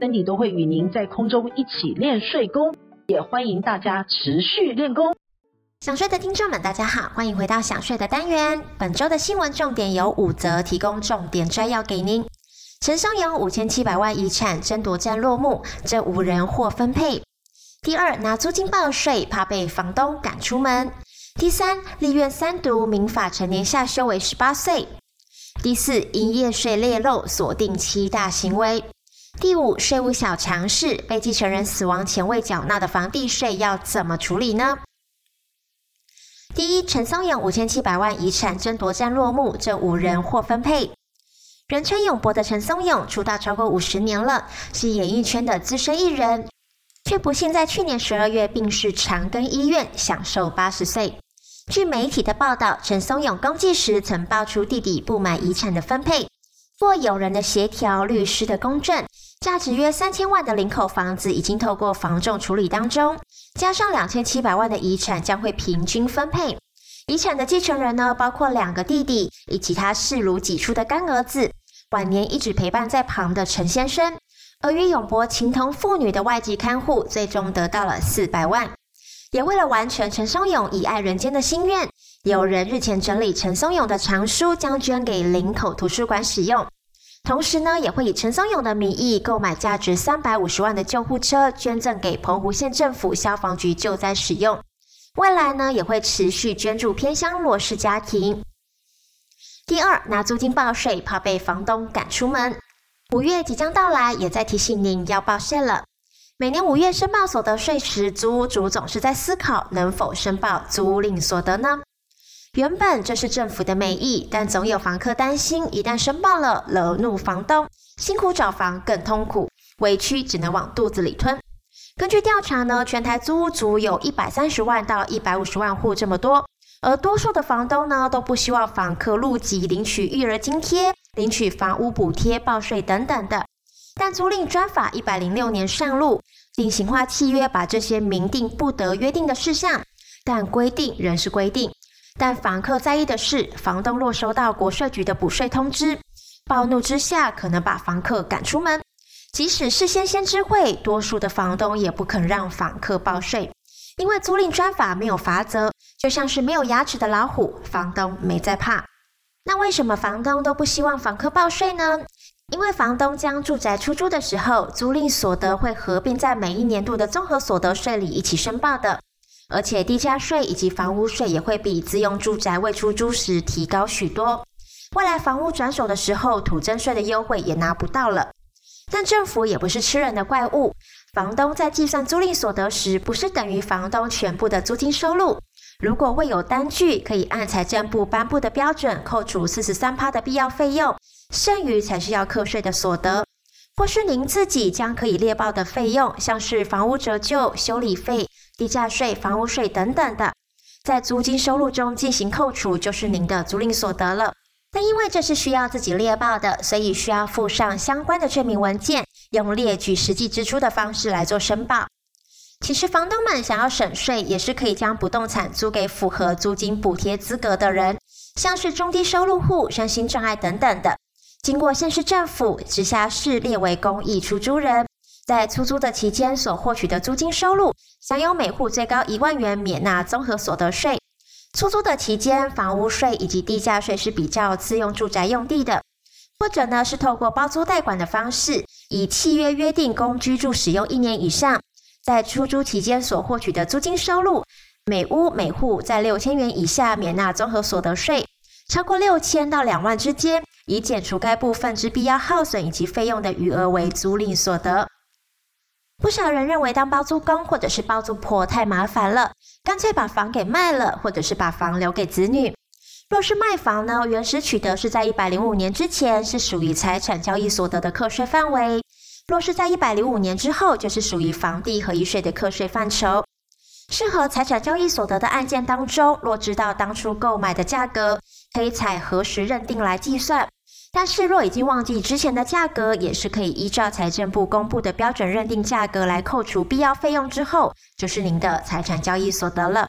，Cindy 都会与您在空中一起练睡功，也欢迎大家持续练功。想睡的听众们，大家好，欢迎回到想睡的单元。本周的新闻重点有五则，提供重点摘要给您。陈松勇五千七百万遗产争夺战落幕，这五人获分配。第二，拿租金报税，怕被房东赶出门。第三，立院三读民法成年下修为十八岁。第四，营业税劣漏锁定七大行为。第五，税务小常识，被继承人死亡前未缴纳的房地税要怎么处理呢？第一，陈松勇五千七百万遗产争夺战落幕，这五人获分配。人称勇伯的陈松勇出道超过五十年了，是演艺圈的资深艺人，却不幸在去年十二月病逝长庚医院，享寿八十岁。据媒体的报道，陈松勇公祭时曾爆出弟弟不满遗产的分配，或友人的协调、律师的公证，价值约三千万的林口房子已经透过房仲处理当中，加上两千七百万的遗产将会平均分配。遗产的继承人呢，包括两个弟弟以及他视如己出的干儿子，晚年一直陪伴在旁的陈先生，而与永博情同父女的外籍看护，最终得到了四百万。也为了完成陈松勇以爱人间的心愿，有人日前整理陈松勇的藏书，将捐给林口图书馆使用。同时呢，也会以陈松勇的名义购买价值三百五十万的救护车，捐赠给澎湖县政府消防局救灾使用。未来呢，也会持续捐助偏乡弱势家庭。第二，拿租金报税，怕被房东赶出门。五月即将到来，也在提醒您要报税了。每年五月申报所得税时，租屋族总是在思考能否申报租赁所得呢？原本这是政府的美意，但总有房客担心，一旦申报了，惹怒房东，辛苦找房更痛苦，委屈只能往肚子里吞。根据调查呢，全台租屋族有一百三十万到一百五十万户这么多，而多数的房东呢，都不希望房客入籍领取育儿津贴、领取房屋补贴、报税等等的。但租赁专法一百零六年上路，定型化契约把这些明定不得约定的事项，但规定仍是规定。但房客在意的是，房东若收到国税局的补税通知，暴怒之下可能把房客赶出门。即使事先先知会，多数的房东也不肯让房客报税，因为租赁专法没有罚则，就像是没有牙齿的老虎，房东没在怕。那为什么房东都不希望房客报税呢？因为房东将住宅出租的时候，租赁所得会合并在每一年度的综合所得税里一起申报的，而且地价税以及房屋税也会比自用住宅未出租时提高许多。未来房屋转手的时候，土增税的优惠也拿不到了。但政府也不是吃人的怪物，房东在计算租赁所得时，不是等于房东全部的租金收入。如果未有单据，可以按财政部颁布的标准扣除四十三趴的必要费用。剩余才是要课税的所得，或是您自己将可以列报的费用，像是房屋折旧、修理费、地价税、房屋税等等的，在租金收入中进行扣除，就是您的租赁所得了。但因为这是需要自己列报的，所以需要附上相关的证明文件，用列举实际支出的方式来做申报。其实房东们想要省税，也是可以将不动产租给符合租金补贴资格的人，像是中低收入户、身心障碍等等的。经过县市政府、直辖市列为公益出租人，在出租的期间所获取的租金收入，享有每户最高一万元免纳综合所得税。出租的期间，房屋税以及地价税是比较自用住宅用地的，或者呢是透过包租代管的方式，以契约约定供居住使用一年以上，在出租期间所获取的租金收入，每屋每户在六千元以下免纳综合所得税，超过六千到两万之间。以减除该部分之必要耗损以及费用的余额为租赁所得。不少人认为当包租公或者是包租婆太麻烦了，干脆把房给卖了，或者是把房留给子女。若是卖房呢，原始取得是在一百零五年之前，是属于财产交易所得的课税范围。若是在一百零五年之后，就是属于房地合一税的课税范畴。适合财产交易所得的案件当中，若知道当初购买的价格，可以采核实认定来计算。但是若已经忘记之前的价格，也是可以依照财政部公布的标准认定价格来扣除必要费用之后，就是您的财产交易所得了。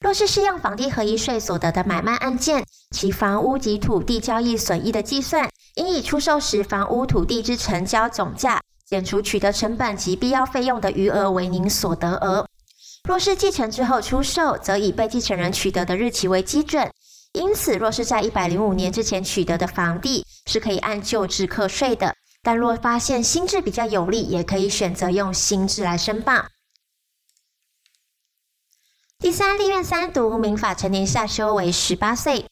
若是适用房地合一税所得的买卖案件，其房屋及土地交易损益的计算，应以出售时房屋土地之成交总价减除取得成本及必要费用的余额为您所得额。若是继承之后出售，则以被继承人取得的日期为基准。因此，若是在一百零五年之前取得的房地，是可以按旧制课税的；但若发现新制比较有利，也可以选择用新制来申报。第三，立院三读民法成年下修为十八岁，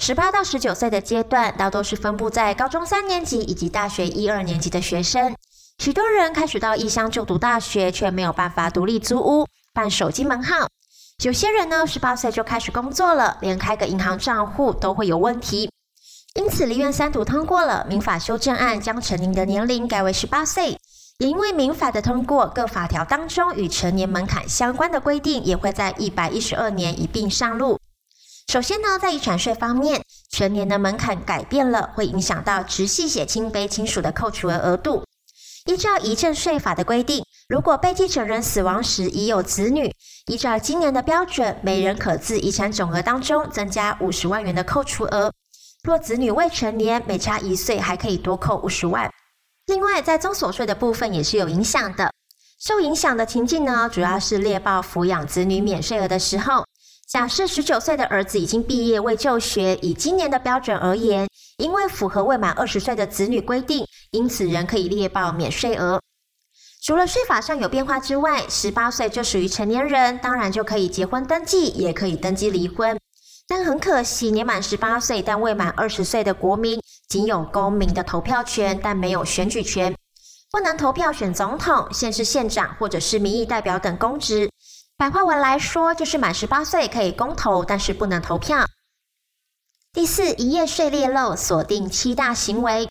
十八到十九岁的阶段，大多是分布在高中三年级以及大学一二年级的学生。许多人开始到异乡就读大学，却没有办法独立租屋、办手机门号。有些人呢，十八岁就开始工作了，连开个银行账户都会有问题。因此，立院三读通过了民法修正案，将成年的年龄改为十八岁。也因为民法的通过，各法条当中与成年门槛相关的规定，也会在一百一十二年一并上路。首先呢，在遗产税方面，成年的门槛改变了，会影响到直系血亲非亲属的扣除额额度。依照遗赠税法的规定，如果被继承人死亡时已有子女，依照今年的标准，每人可自遗产总额当中增加五十万元的扣除额。若子女未成年，每差一岁还可以多扣五十万。另外，在综所税的部分也是有影响的。受影响的情境呢，主要是猎报抚养子女免税额的时候，假设十九岁的儿子已经毕业未就学，以今年的标准而言，因为符合未满二十岁的子女规定，因此仍可以猎报免税额。除了税法上有变化之外，十八岁就属于成年人，当然就可以结婚登记，也可以登记离婚。但很可惜，年满十八岁但未满二十岁的国民，仅有公民的投票权，但没有选举权，不能投票选总统、县市县长或者是民意代表等公职。白话文来说，就是满十八岁可以公投，但是不能投票。第四，营业税劣漏锁定七大行为。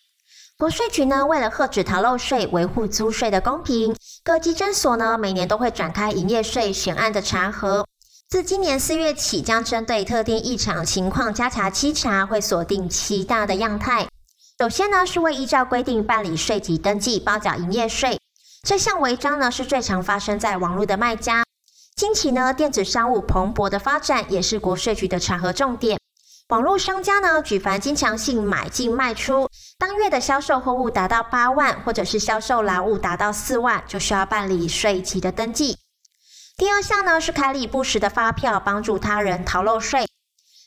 国税局呢，为了遏止逃漏税，维护租税的公平，各级征所呢，每年都会展开营业税选案的查核。自今年四月起，将针对特定异常情况加查稽查，会锁定七大的样态。首先呢，是未依照规定办理税籍登记报缴营业税，这项违章呢，是最常发生在网络的卖家。近期呢，电子商务蓬勃的发展，也是国税局的查核重点。网络商家呢，举凡经常性买进卖出，当月的销售货物达到八万，或者是销售劳务达到四万，就需要办理税籍的登记。第二项呢，是开立不实的发票，帮助他人逃漏税。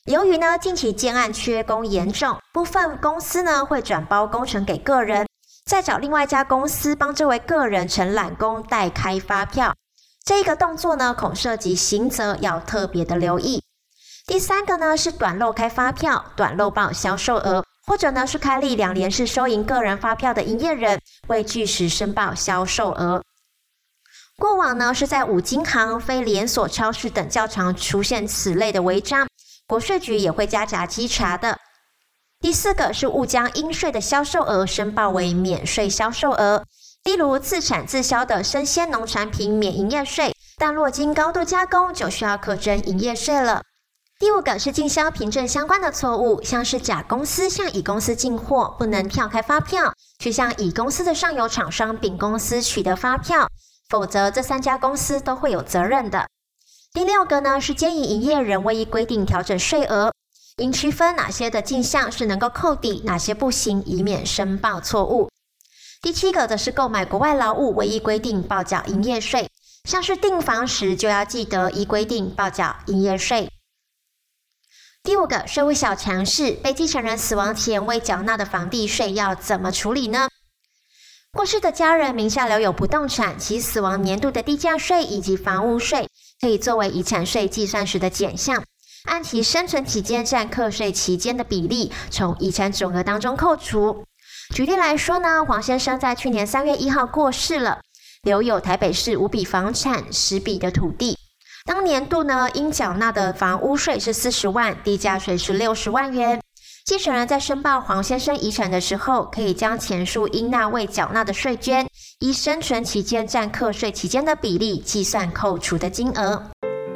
由于呢，近期建案缺工严重，部分公司呢，会转包工程给个人，再找另外一家公司帮这位个人承揽工代开发票。这一个动作呢，恐涉及刑责，要特别的留意。第三个呢，是短漏开发票、短漏报销售额，或者呢，是开立两联式收银个人发票的营业人未据实申报销售额。过往呢，是在五金行、非连锁超市等较常出现此类的违章，国税局也会加强稽查的。第四个是误将应税的销售额申报为免税销售额，例如自产自销的生鲜农产品免营业税，但若经高度加工就需要课征营业税了。第五个是进销凭证相关的错误，像是甲公司向乙公司进货，不能跳开发票，去向乙公司的上游厂商丙公司取得发票，否则这三家公司都会有责任的。第六个呢是建议营业人未依规定调整税额，应区分哪些的进项是能够扣抵，哪些不行，以免申报错误。第七个则是购买国外劳务未依规定报缴营业税，像是订房时就要记得依规定报缴营业税。第五个税务小常识：被继承人死亡前未缴纳的房地税要怎么处理呢？过世的家人名下留有不动产，其死亡年度的地价税以及房屋税可以作为遗产税计算时的减项，按其生存期间占课税期间的比例，从遗产总额当中扣除。举例来说呢，黄先生在去年三月一号过世了，留有台北市五笔房产、十笔的土地。当年度呢，应缴纳的房屋税是四十万，地价税是六十万元。继承人在申报黄先生遗产的时候，可以将前述应纳未缴纳的税捐，依生存期间占课税期间的比例计算扣除的金额。